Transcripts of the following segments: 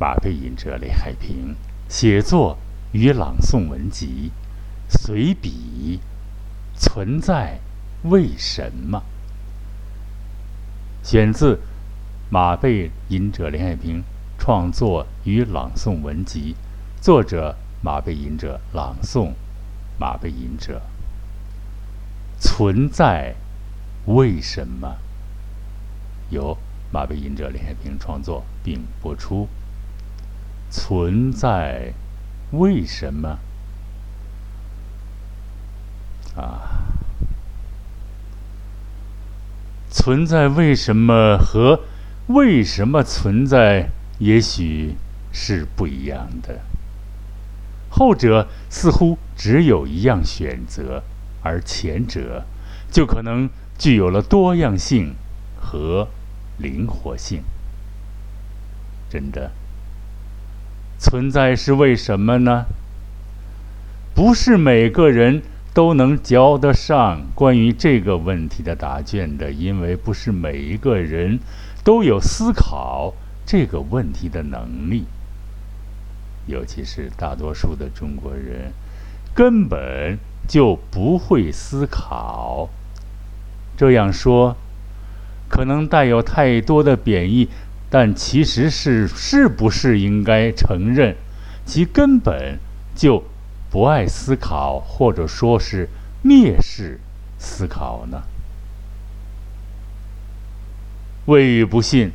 马背吟者李海平写作与朗诵文集随笔存在为什么？选自马背吟者李海平创作与朗诵文集，作者马背吟者朗诵马背吟者存在为什么？由马背吟者李海平创作并播出。存在，为什么？啊，存在为什么和为什么存在也许是不一样的。后者似乎只有一样选择，而前者就可能具有了多样性和灵活性。真的。存在是为什么呢？不是每个人都能交得上关于这个问题的答卷的，因为不是每一个人都有思考这个问题的能力。尤其是大多数的中国人，根本就不会思考。这样说，可能带有太多的贬义。但其实是是不是应该承认，其根本就不爱思考，或者说是蔑视思考呢？未与不信，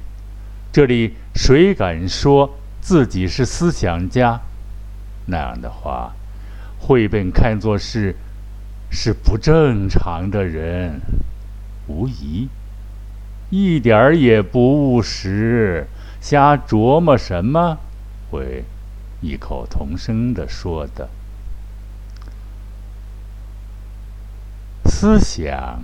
这里谁敢说自己是思想家？那样的话，会被看作是是不正常的人，无疑。一点儿也不务实，瞎琢磨什么？会异口同声的说的。思想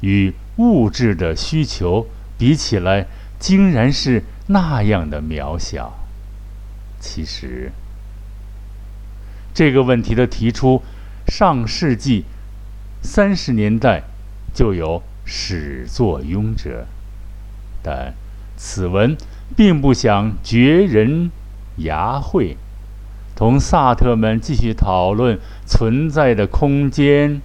与物质的需求比起来，竟然是那样的渺小。其实，这个问题的提出，上世纪三十年代就有。始作俑者，但此文并不想绝人牙慧，同萨特们继续讨论存在的空间、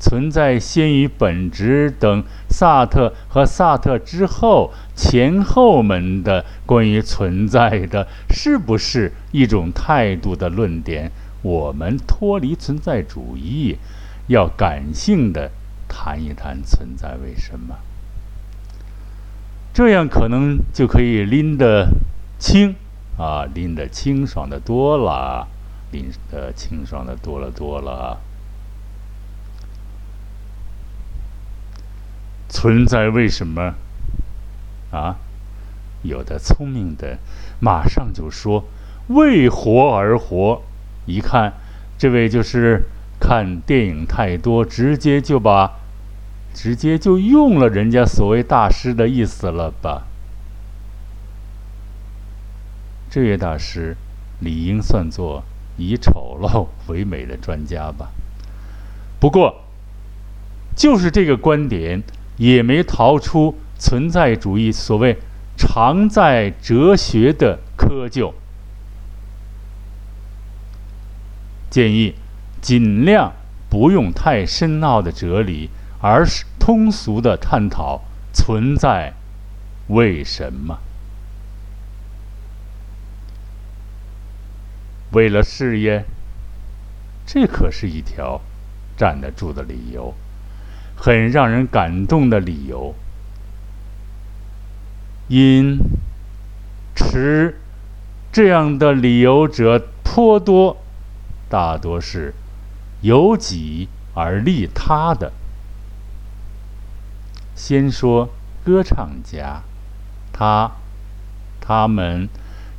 存在先于本质等萨特和萨特之后前后们的关于存在的是不是一种态度的论点。我们脱离存在主义，要感性的。谈一谈存在为什么？这样可能就可以拎得清啊，拎得清爽的多了，拎得清爽的多了多了。存在为什么？啊，有的聪明的马上就说为活而活。一看，这位就是看电影太多，直接就把。直接就用了人家所谓大师的意思了吧？这位大师理应算作以丑陋为美的专家吧？不过，就是这个观点也没逃出存在主义所谓常在哲学的窠臼。建议尽量不用太深奥的哲理。而是通俗的探讨存在为什么？为了事业，这可是一条站得住的理由，很让人感动的理由。因持这样的理由者颇多，大多是由己而利他的。先说歌唱家，他、他们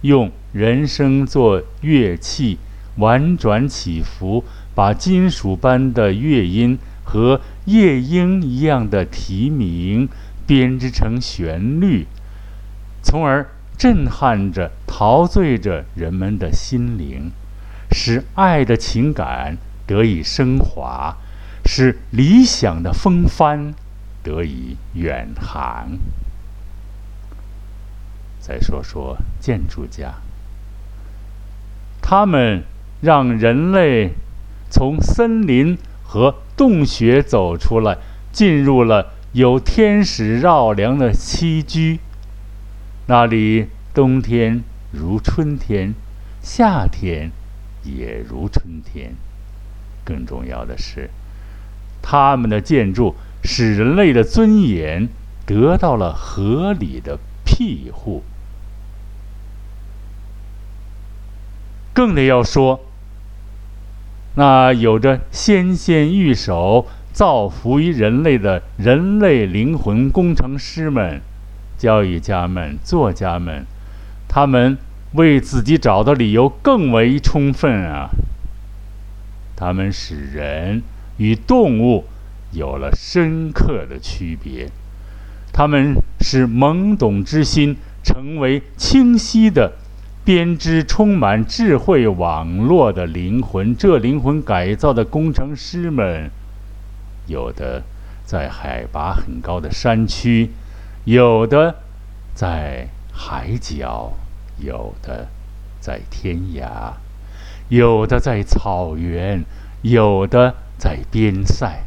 用人声做乐器，婉转起伏，把金属般的乐音和夜莺一样的啼鸣编织成旋律，从而震撼着、陶醉着人们的心灵，使爱的情感得以升华，使理想的风帆。得以远航。再说说建筑家，他们让人类从森林和洞穴走出来，进入了有天使绕梁的栖居，那里冬天如春天，夏天也如春天。更重要的是，他们的建筑使人类的尊严得到了合理的庇护。更得要说，那有着纤纤玉手造福于人类的人类灵魂工程师们、教育家们、作家们，他们为自己找的理由更为充分啊！他们使人与动物有了深刻的区别，他们使懵懂之心成为清晰的编织充满智慧网络的灵魂。这灵魂改造的工程师们，有的在海拔很高的山区，有的在海角，有的在天涯。有的在草原，有的在边塞。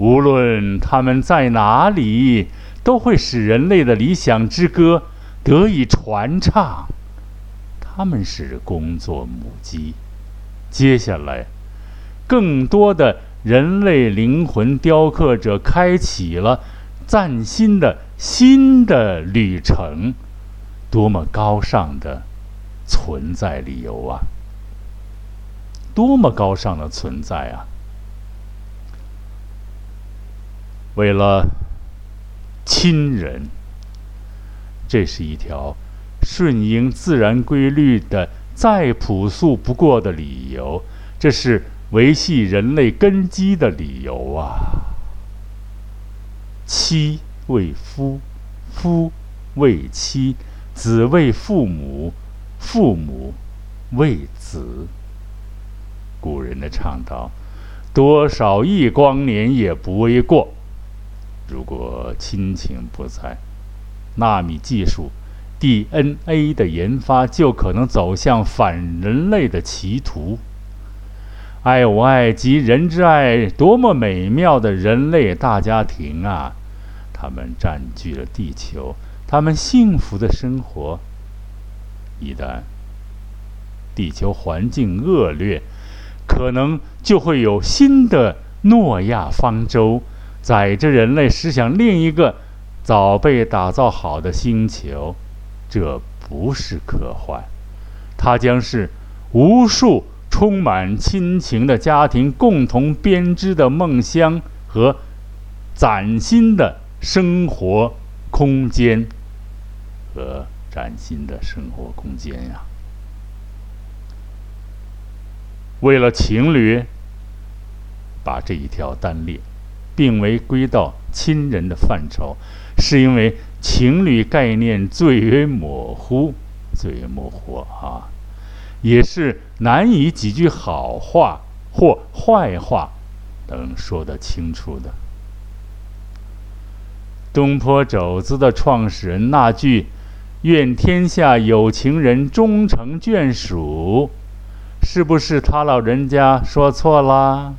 无论他们在哪里，都会使人类的理想之歌得以传唱。他们是工作母鸡。接下来，更多的人类灵魂雕刻者开启了崭新的新的旅程。多么高尚的！存在理由啊！多么高尚的存在啊！为了亲人，这是一条顺应自然规律的再朴素不过的理由，这是维系人类根基的理由啊！妻为夫，夫为妻，子为父母。父母为子，古人的倡导，多少亿光年也不为过。如果亲情不在，纳米技术、DNA 的研发就可能走向反人类的歧途。爱我爱及人之爱，多么美妙的人类大家庭啊！他们占据了地球，他们幸福的生活。一旦地球环境恶劣，可能就会有新的诺亚方舟载着人类驶向另一个早被打造好的星球。这不是科幻，它将是无数充满亲情的家庭共同编织的梦乡和崭新的生活空间和。崭新的生活空间呀！为了情侣，把这一条单列，并未归到亲人的范畴，是因为情侣概念最为模糊，最为模糊啊，也是难以几句好话或坏话能说得清楚的。东坡肘子的创始人那句。愿天下有情人终成眷属，是不是他老人家说错了？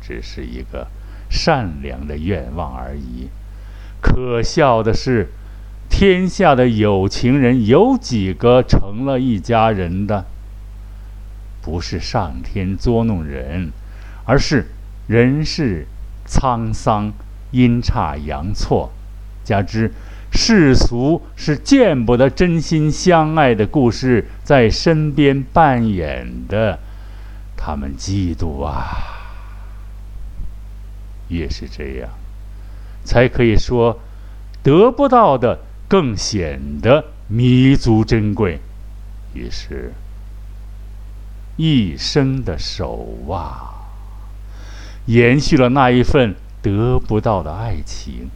只是一个善良的愿望而已。可笑的是，天下的有情人有几个成了一家人的？不是上天捉弄人，而是人世沧桑，阴差阳错，加之。世俗是见不得真心相爱的故事在身边扮演的，他们嫉妒啊。越是这样，才可以说得不到的更显得弥足珍贵。于是，一生的守望，延续了那一份得不到的爱情。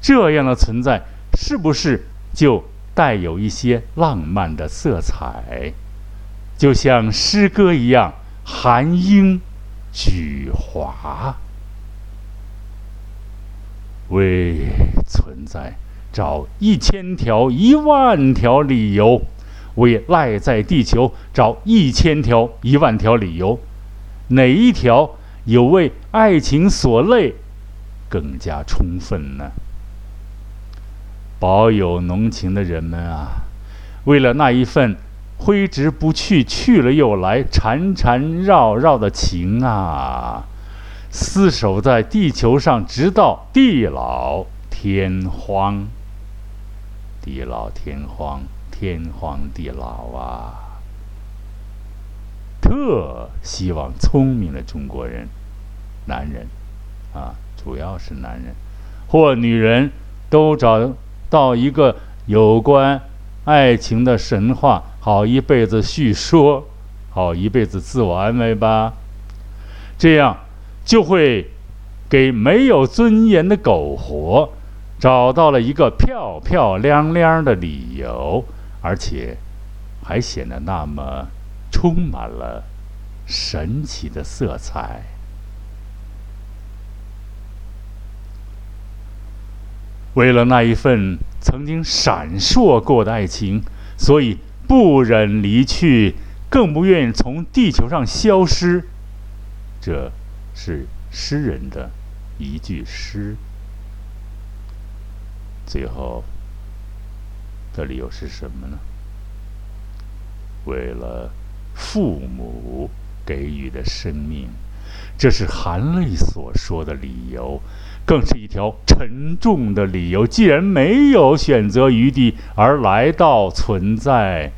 这样的存在是不是就带有一些浪漫的色彩？就像诗歌一样含英举华，为存在找一千条、一万条理由，为赖在地球找一千条、一万条理由，哪一条有为爱情所累更加充分呢？保有浓情的人们啊，为了那一份挥之不去、去了又来、缠缠绕绕的情啊，厮守在地球上，直到地老天荒。地老天荒，天荒地老啊！特希望聪明的中国人，男人啊，主要是男人或女人都找。到一个有关爱情的神话，好一辈子叙说，好一辈子自我安慰吧。这样就会给没有尊严的苟活找到了一个漂漂亮亮的理由，而且还显得那么充满了神奇的色彩。为了那一份曾经闪烁过的爱情，所以不忍离去，更不愿意从地球上消失。这是诗人的一句诗。最后的理由是什么呢？为了父母给予的生命，这是含泪所说的理由。更是一条沉重的理由。既然没有选择余地而来到存在，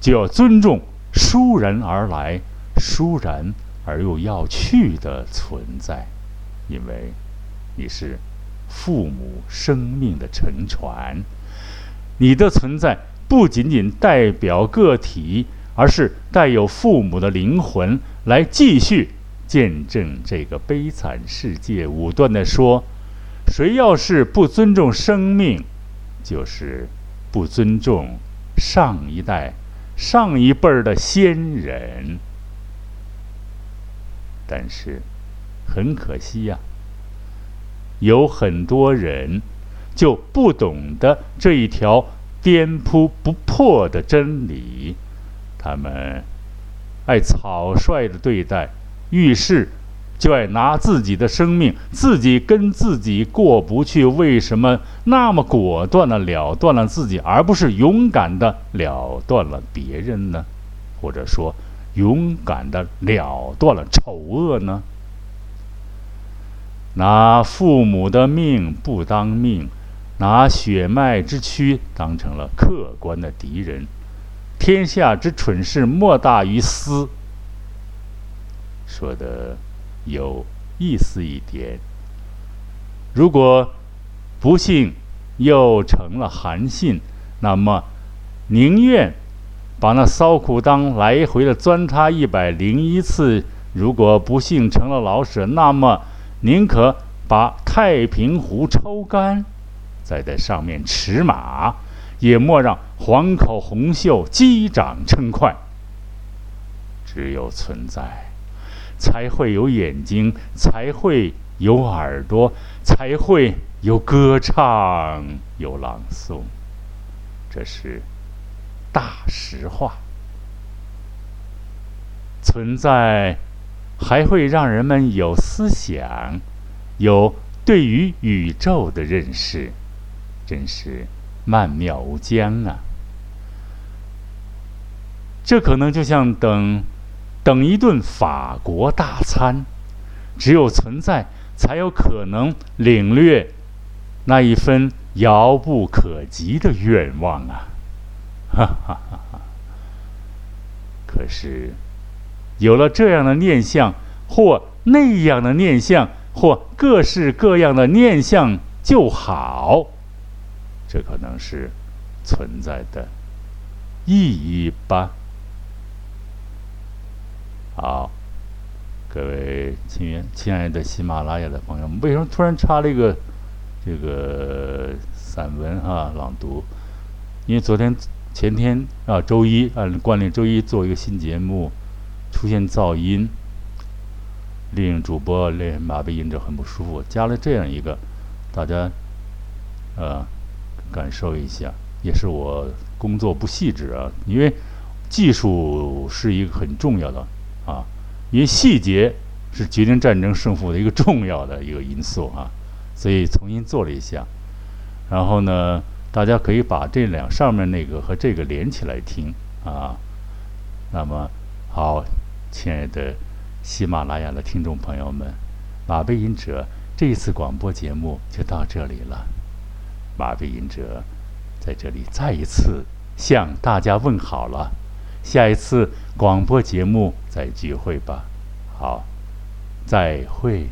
就要尊重倏然而来、倏然而又要去的存在，因为你是父母生命的沉船。你的存在不仅仅代表个体，而是带有父母的灵魂来继续。见证这个悲惨世界，武断地说：“谁要是不尊重生命，就是不尊重上一代、上一辈儿的先人。”但是，很可惜呀，有很多人就不懂得这一条颠扑不破的真理，他们爱草率的对待。遇事就爱拿自己的生命，自己跟自己过不去，为什么那么果断的了断了自己，而不是勇敢的了断了别人呢？或者说，勇敢的了断了丑恶呢？拿父母的命不当命，拿血脉之躯当成了客观的敌人，天下之蠢事莫大于斯。说的有意思一点。如果不幸又成了韩信，那么宁愿把那骚裤裆来回的钻他一百零一次；如果不幸成了老舍，那么宁可把太平湖抽干，再在上面驰马，也莫让黄口红袖击掌称快。只有存在。才会有眼睛，才会有耳朵，才会有歌唱，有朗诵。这是大实话。存在还会让人们有思想，有对于宇宙的认识，真是曼妙无疆啊！这可能就像等。等一顿法国大餐，只有存在，才有可能领略那一份遥不可及的愿望啊！哈哈哈哈！可是，有了这样的念想，或那样的念想，或各式各样的念想就好，这可能是存在的意义吧。好，各位亲亲爱的喜马拉雅的朋友们，为什么突然插了一个这个散文哈朗读？因为昨天、前天啊，周一按惯例周一做一个新节目，出现噪音，令主播令马背音者很不舒服，加了这样一个，大家呃感受一下，也是我工作不细致啊，因为技术是一个很重要的啊，因为细节是决定战争胜负的一个重要的一个因素啊，所以重新做了一下，然后呢，大家可以把这两上面那个和这个连起来听啊，那么好，亲爱的喜马拉雅的听众朋友们，马背吟者这一次广播节目就到这里了。马背吟者在这里再一次向大家问好了，下一次广播节目再聚会吧。好，再会。